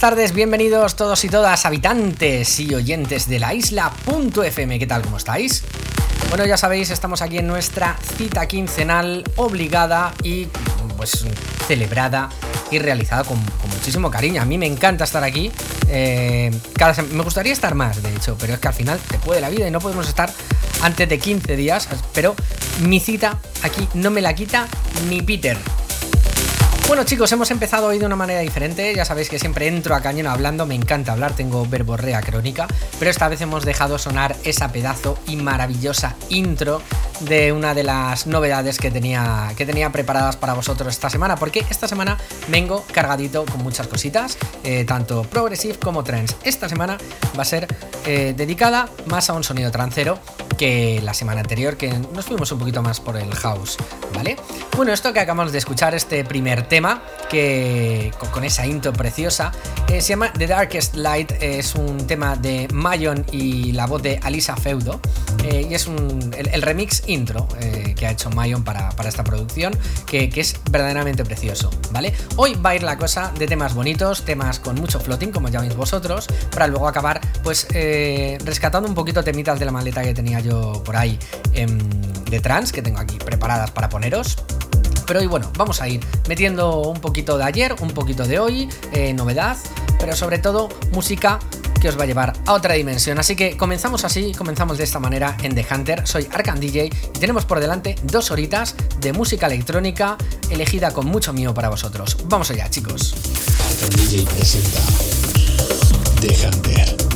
buenas tardes, bienvenidos todos y todas, habitantes y oyentes de la isla.fm. ¿Qué tal? ¿Cómo estáis? Bueno, ya sabéis, estamos aquí en nuestra cita quincenal obligada y pues celebrada y realizada con, muchísimo cariño. A mí me encanta estar aquí. Eh, me gustaría estar más, de hecho, pero es que al final te puede la vida y no podemos estar antes de 15 días. Pero mi cita aquí no me la quita ni Peter. Bueno chicos, hemos empezado hoy de una manera diferente, ya sabéis que siempre entro a cañón hablando, me encanta hablar, tengo verborrea crónica, pero esta vez hemos dejado sonar esa pedazo y maravillosa intro de una de las novedades que tenía, que tenía preparadas para vosotros esta semana, porque esta semana vengo cargadito con muchas cositas, eh, tanto progressive como trance. Esta semana va a ser eh, dedicada más a un sonido trancero que la semana anterior, que nos fuimos un poquito más por el house, Bueno, esto que acabamos de escuchar, este primer tema, que con, esa intro preciosa, eh, se llama The Darkest Light, es un tema de Mayon y la voz de Alisa Feudo, y es un, el remix intro eh, que ha hecho Mayon para, esta producción, que, es verdaderamente precioso, ¿vale? Hoy va a ir la cosa de temas bonitos, temas con mucho floating, como veis vosotros, para luego acabar, pues, eh, rescatando un poquito temitas de la maleta que tenía yo por ahí em, de trans, que tengo aquí preparadas para poneros. Pero hoy, bueno, vamos a ir metiendo un poquito de ayer, un poquito de hoy, eh, novedad, pero sobre todo música que os va a llevar a otra dimensión. Así que comenzamos así, comenzamos de esta manera en The Hunter. Soy Arcan DJ y tenemos por delante dos horitas de música electrónica elegida con mucho mío para vosotros. Vamos allá, chicos. Arcan DJ presenta The Hunter.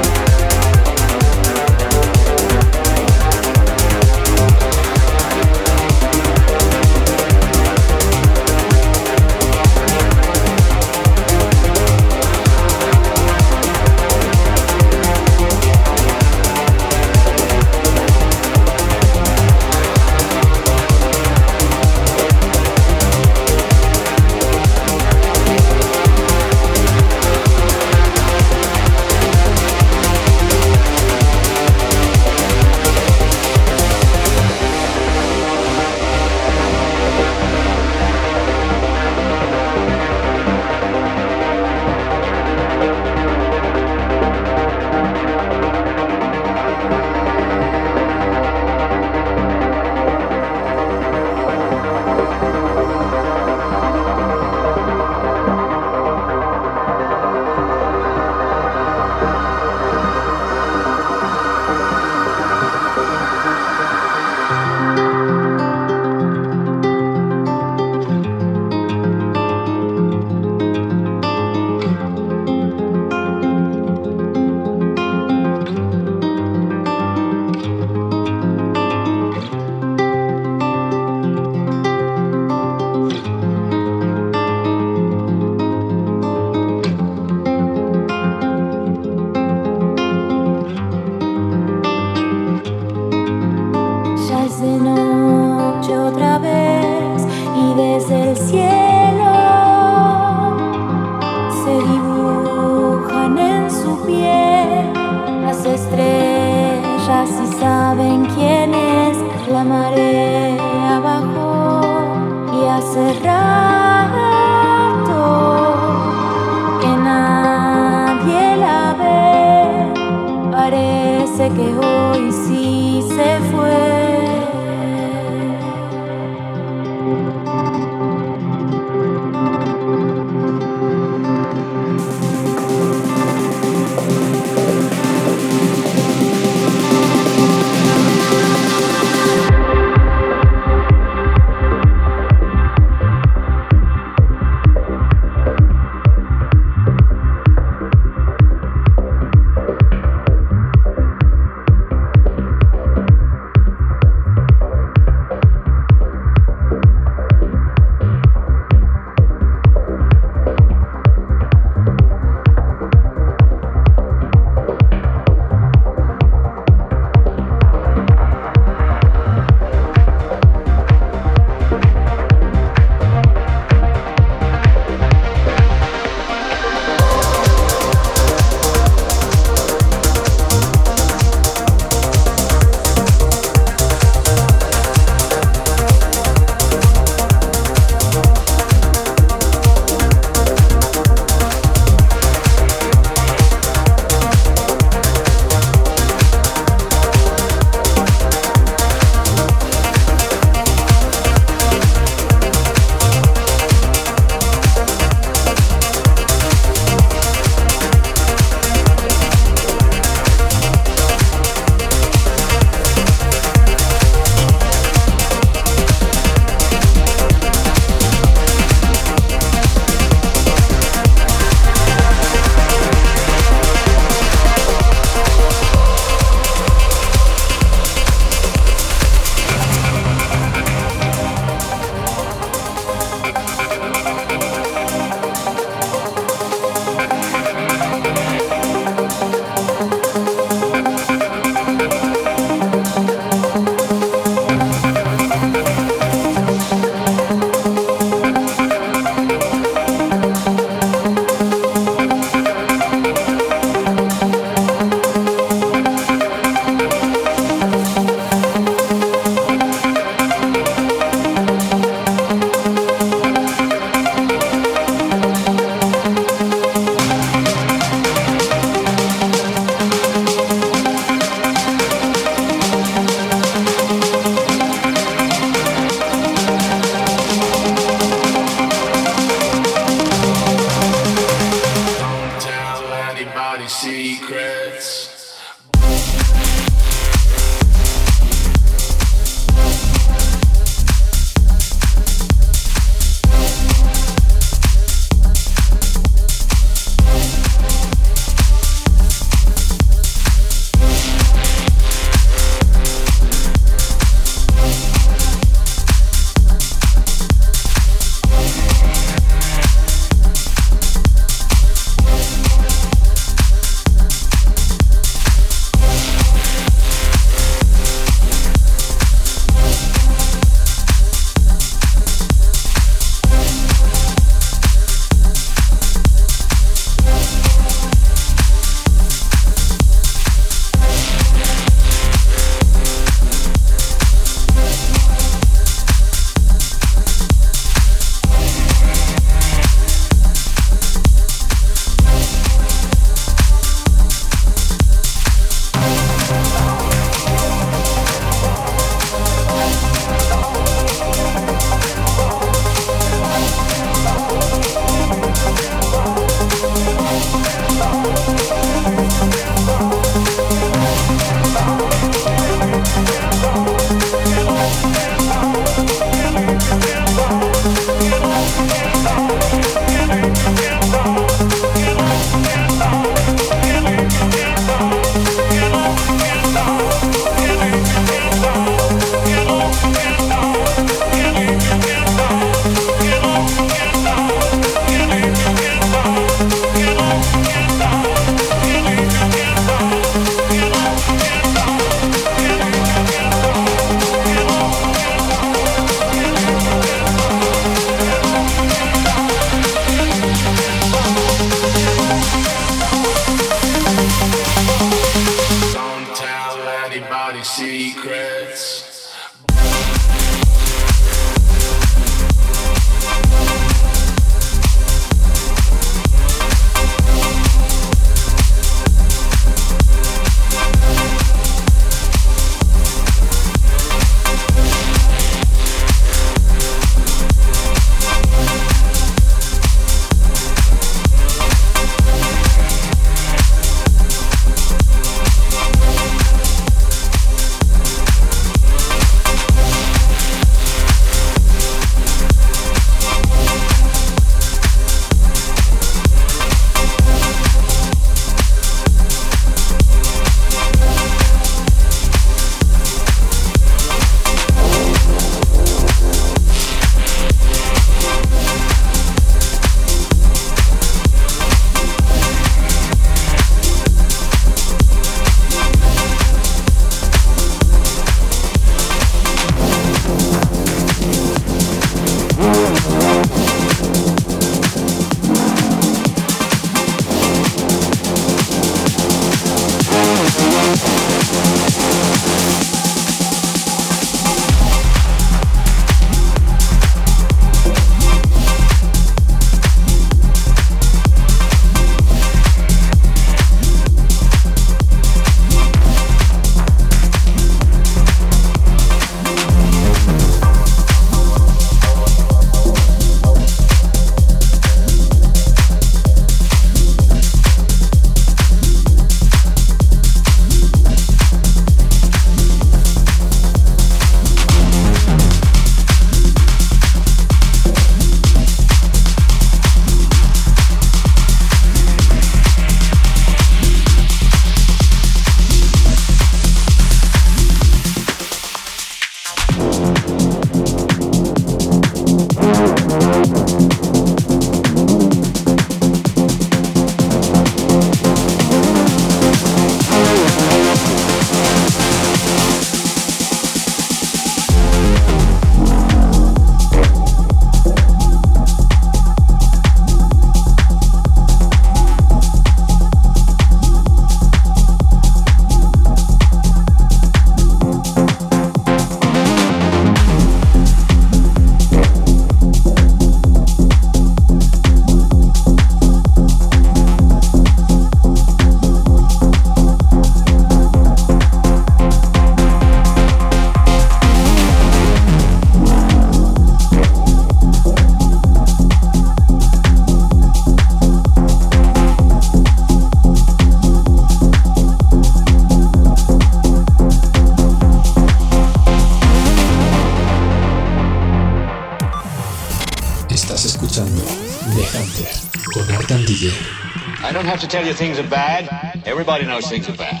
Have to tell you things are bad. Everybody knows things are bad.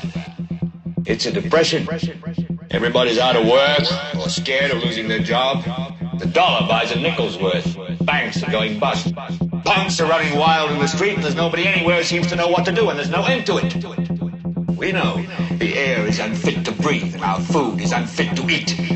It's a depression. Everybody's out of work or scared of losing their job. The dollar buys a nickel's worth. Banks are going bust. Punks are running wild in the street and there's nobody anywhere seems to know what to do and there's no end to it. We know the air is unfit to breathe and our food is unfit to eat.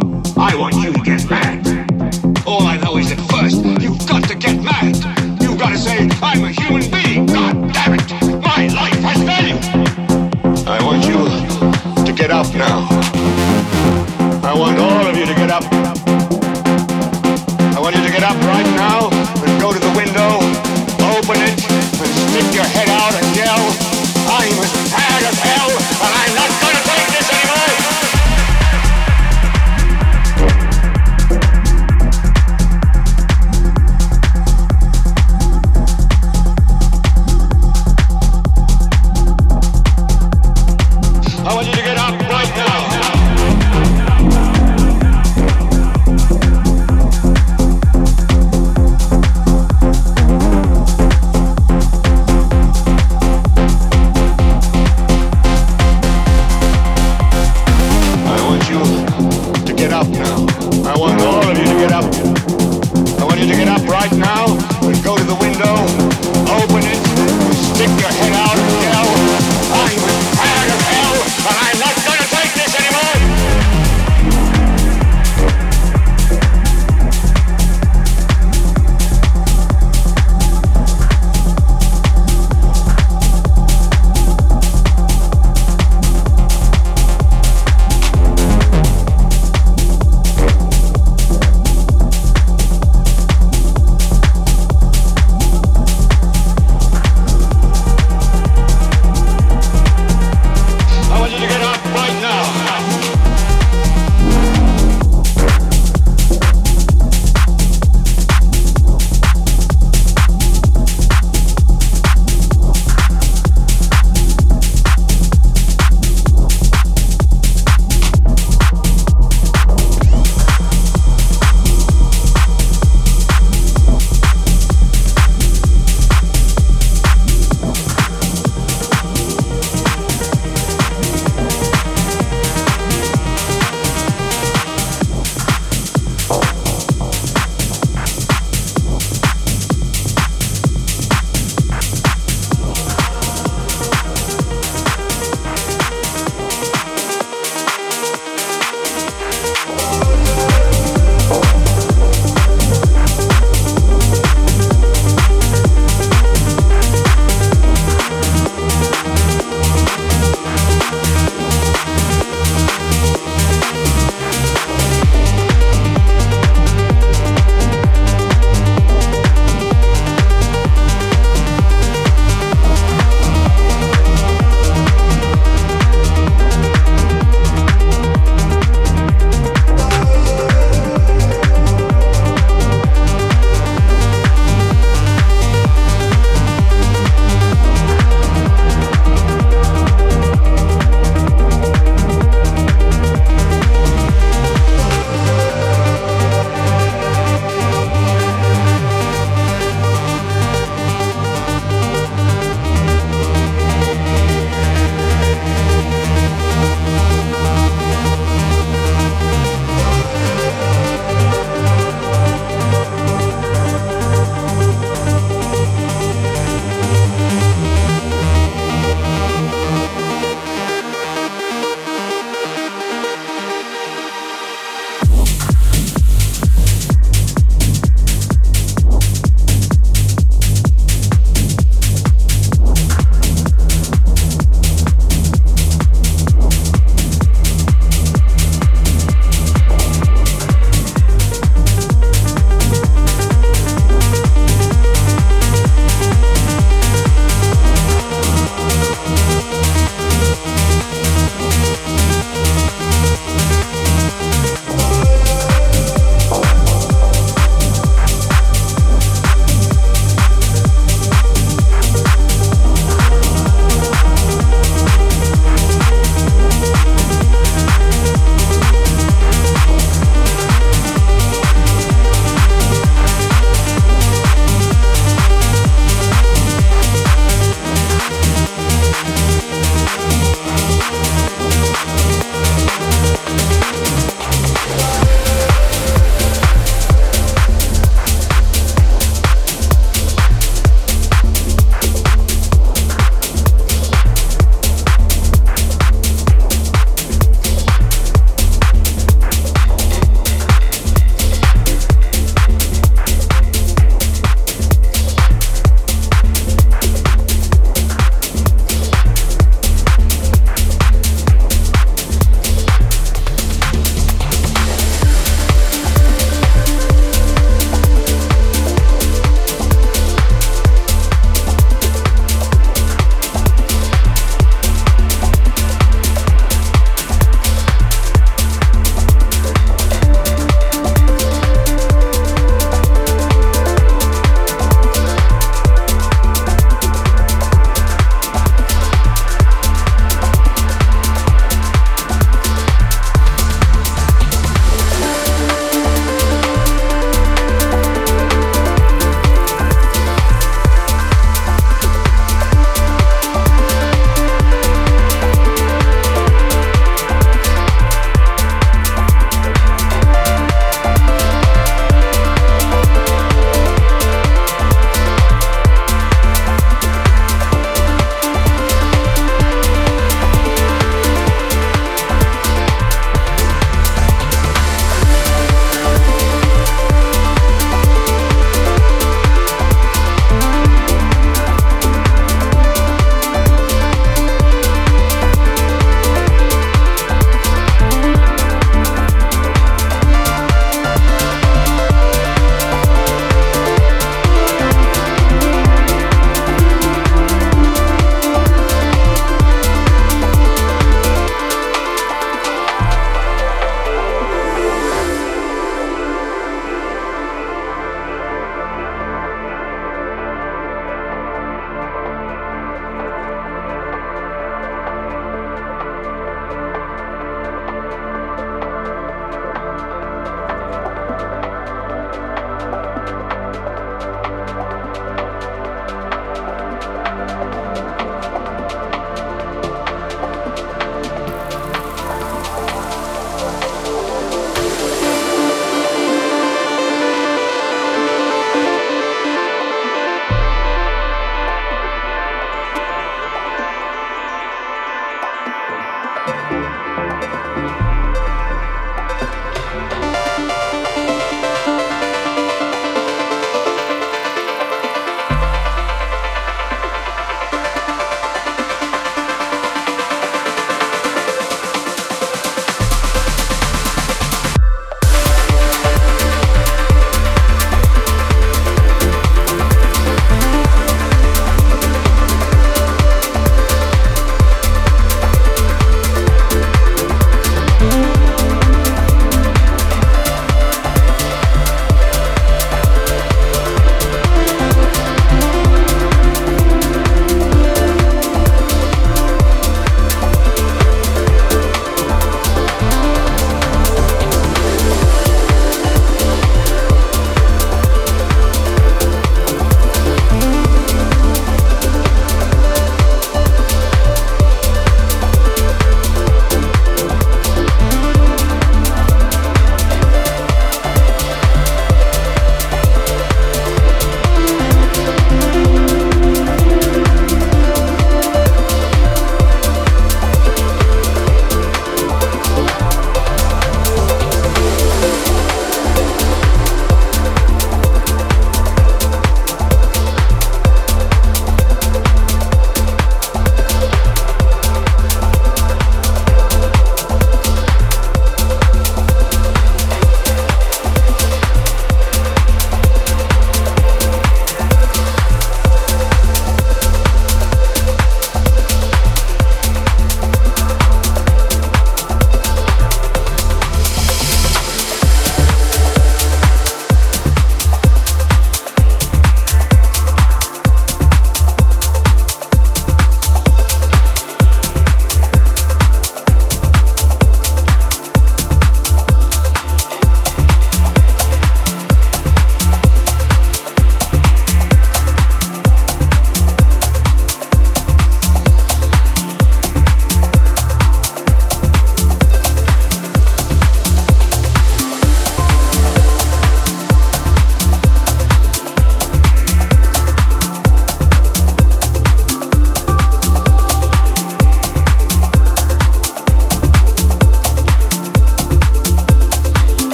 Now. I want all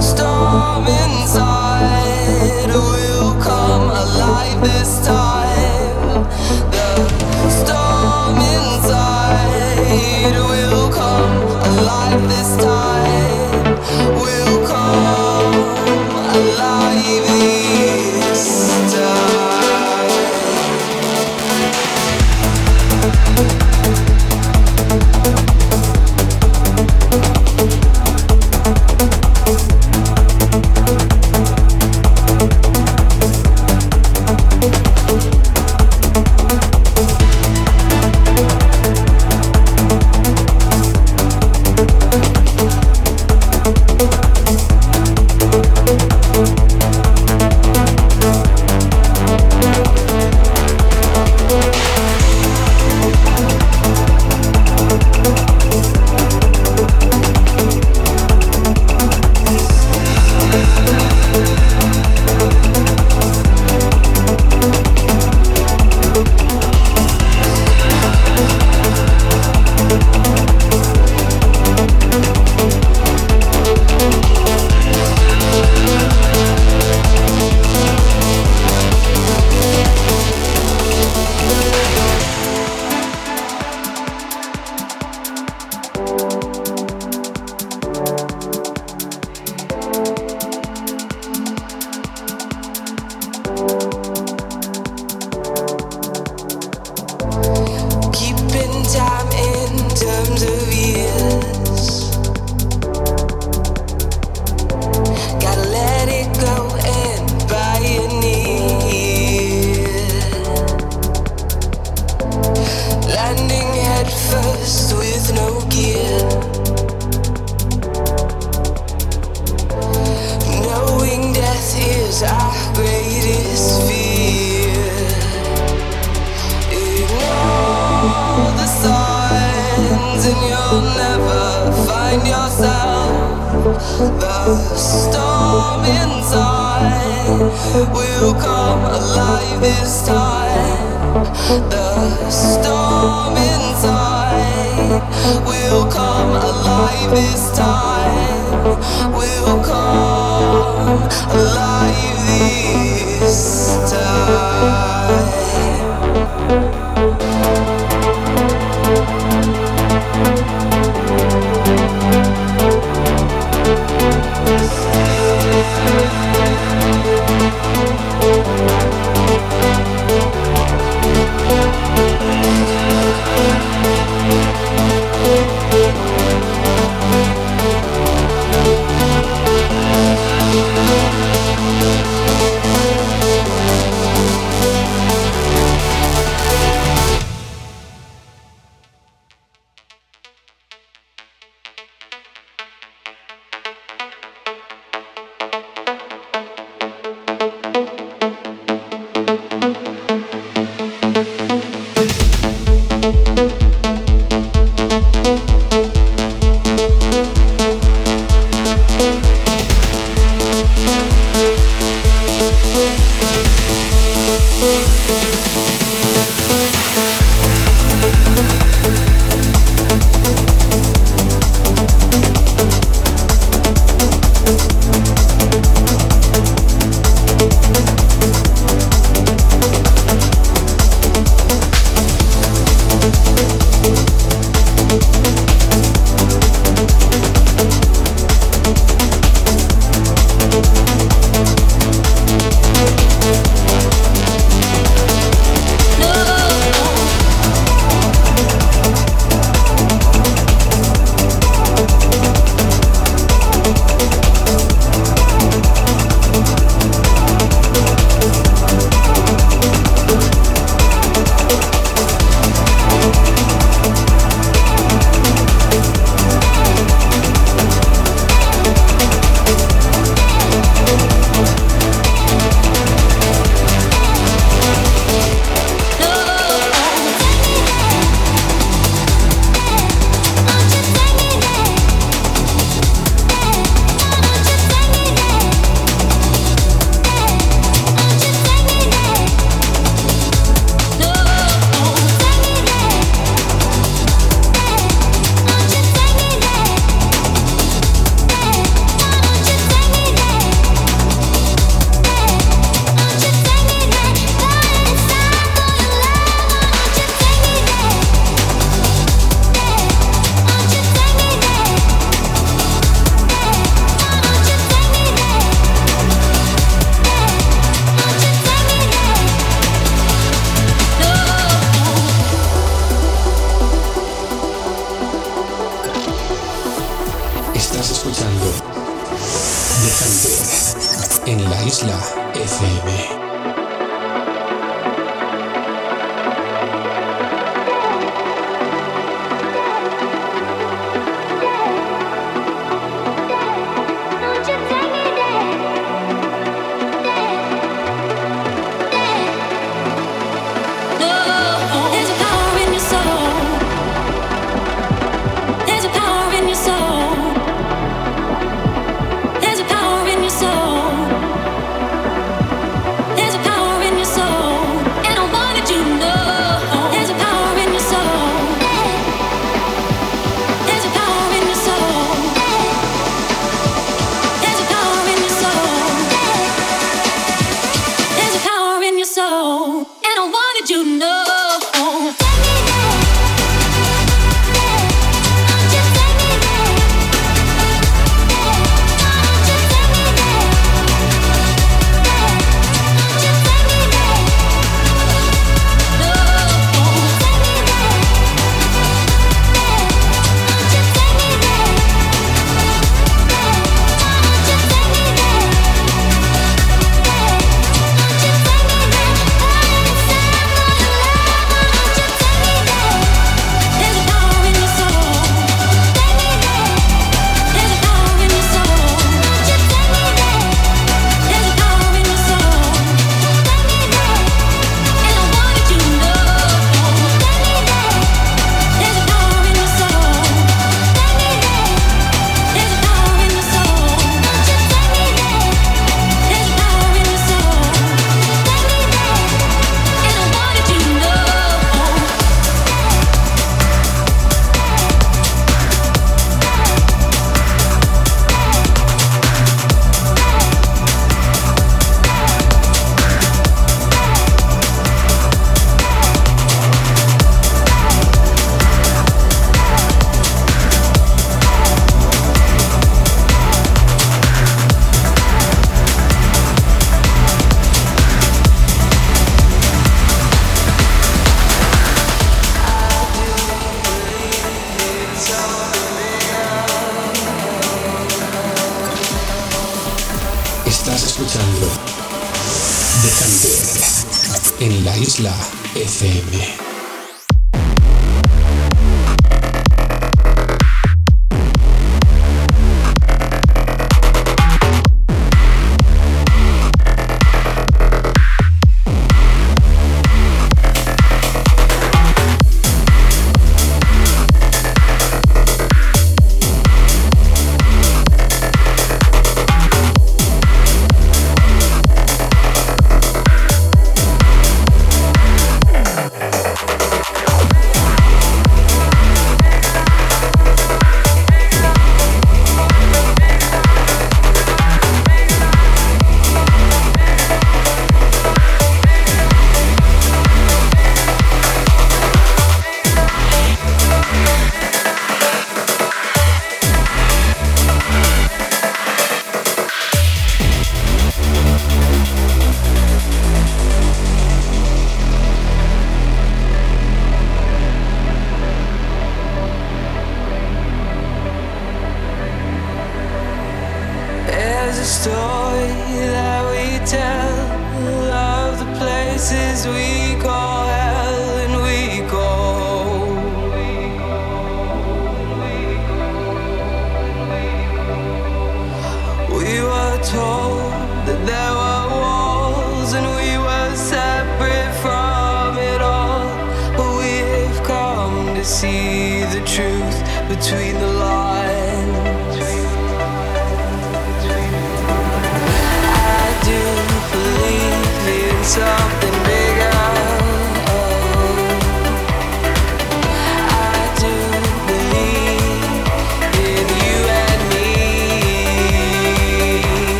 storm inside will come alive this time.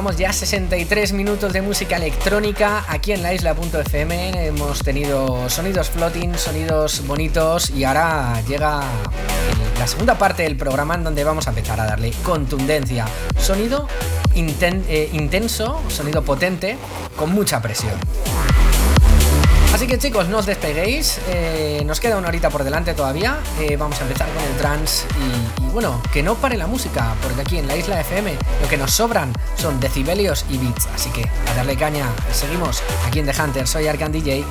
Llevamos ya 63 minutos de música electrónica aquí en la isla.fm. Hemos tenido sonidos floating, sonidos bonitos y ahora llega la segunda parte del programa en donde vamos a empezar a darle contundencia. Sonido eh, intenso, sonido potente, con mucha presión. Así que chicos, no os despeguéis, eh, nos queda una horita por delante todavía, eh, vamos a empezar con el trance y, bueno, que no pare la música, porque aquí en la isla FM lo que nos sobran son decibelios y beats, así que a darle caña, seguimos aquí en The Hunter, soy Arcan DJ.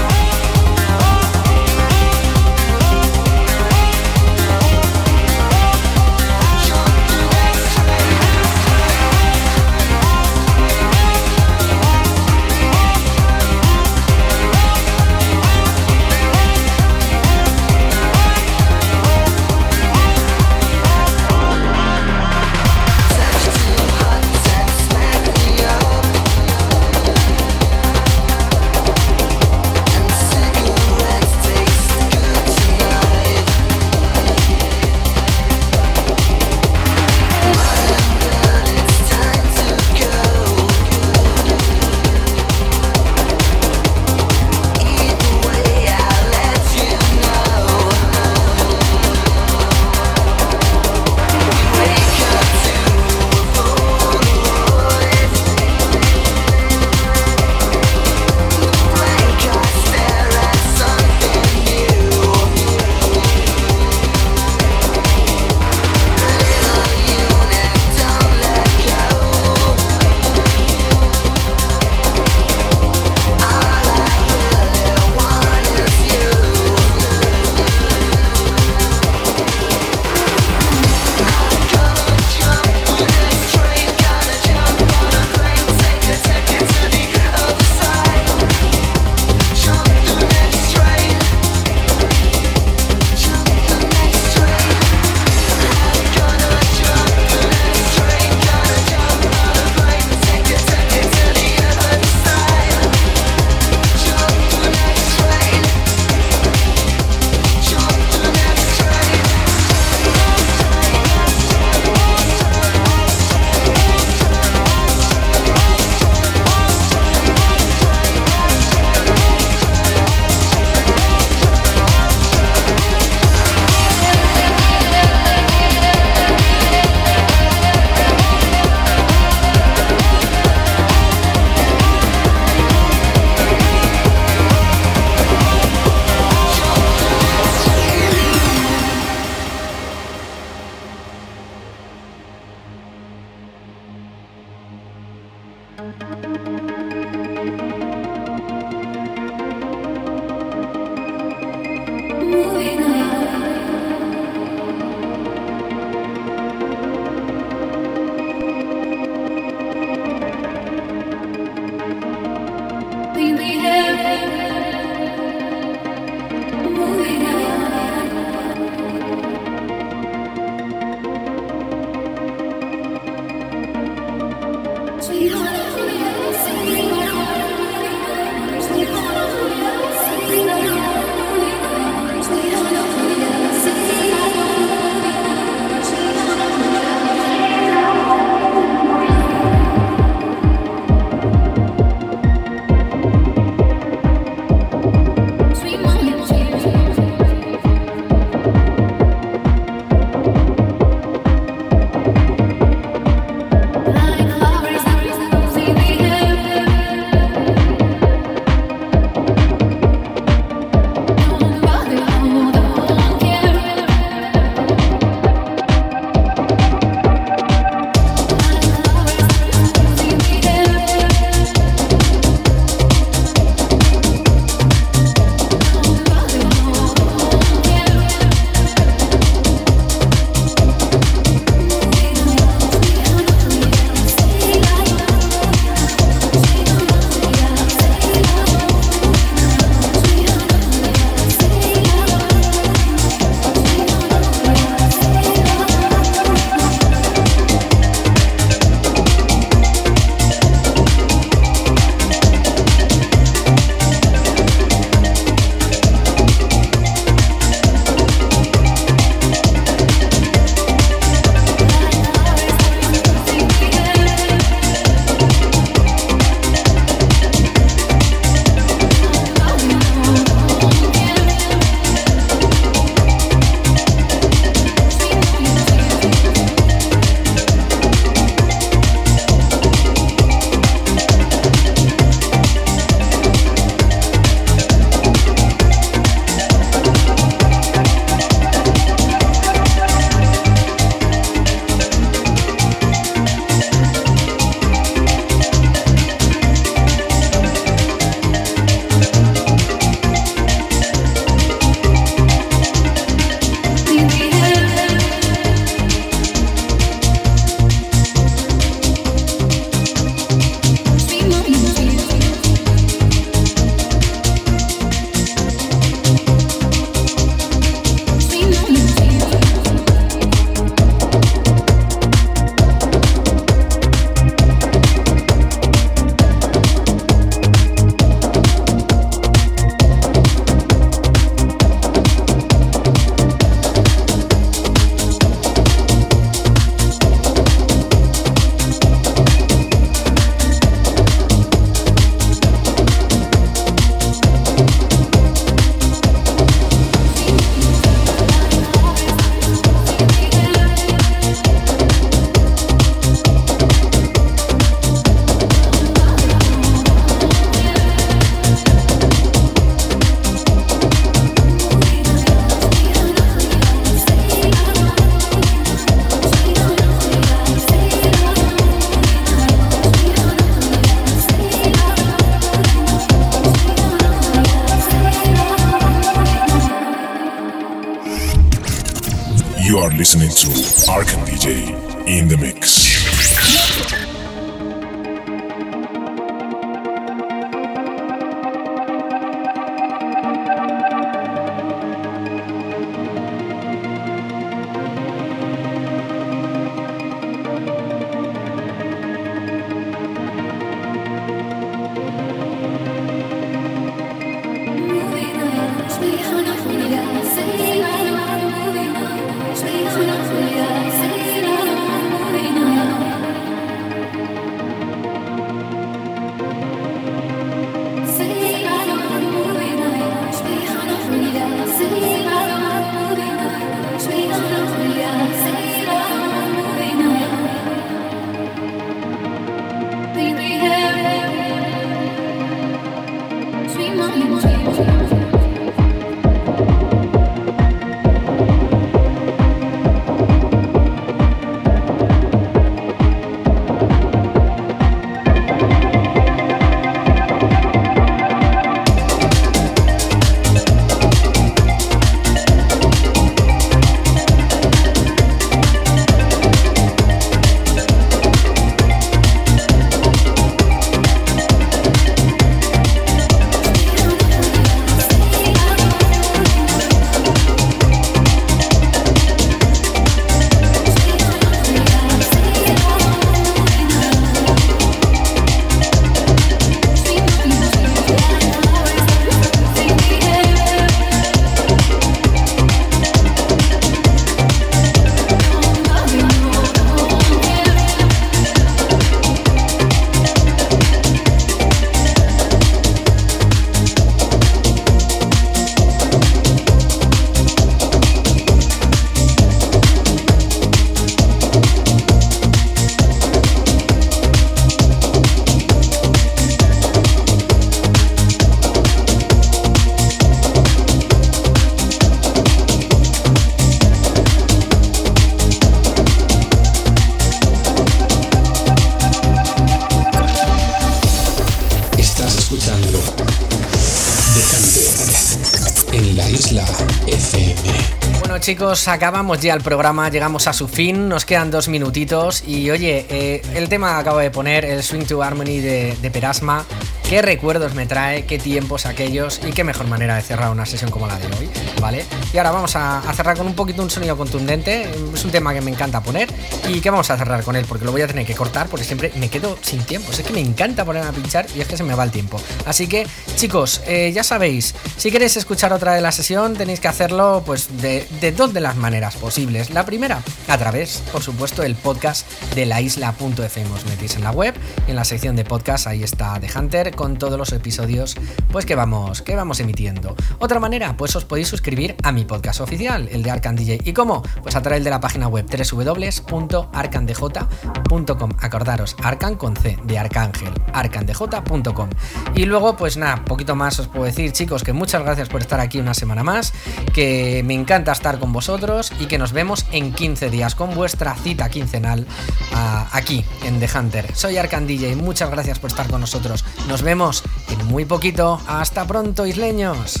Chicos, acabamos ya el programa, llegamos a su fin, nos quedan dos minutitos y oye, eh, el tema que acabo de poner, el Swing to Harmony de, Perasma, qué recuerdos me trae, qué tiempos aquellos y qué mejor manera de cerrar una sesión como la de hoy, ¿vale? Y ahora vamos a, a cerrar con un poquito un sonido contundente, es un tema que me encanta poner. Y que vamos a cerrar con él porque lo voy a tener que cortar porque siempre me quedo sin tiempo, es que me encanta poner a pinchar y es que se me va el tiempo. Así que chicos, eh, ya sabéis, si queréis escuchar otra de la sesión tenéis que hacerlo pues de, dos de las maneras posibles. La primera, a través, por supuesto, del podcast de la isla.fm. Os metéis en la web en la sección de podcast ahí está The Hunter con todos los episodios pues que vamos, que vamos emitiendo. Otra manera, pues os podéis suscribir a mi podcast oficial, el de Arcan DJ. ¿Y cómo? Pues a través de la página web www.arcandj.com. Acordaros, Arcan con C, de Arcángel, arcandj.com. Y luego, pues nada, poquito más os puedo decir, chicos, que muchas gracias por estar aquí una semana más, que me encanta estar con vosotros y que nos vemos en 15 días con vuestra cita quincenal ah, aquí en The Hunter. Soy Arcan DJ, muchas gracias por estar con nosotros. Nos vemos en muy poquito. Hasta pronto, isleños.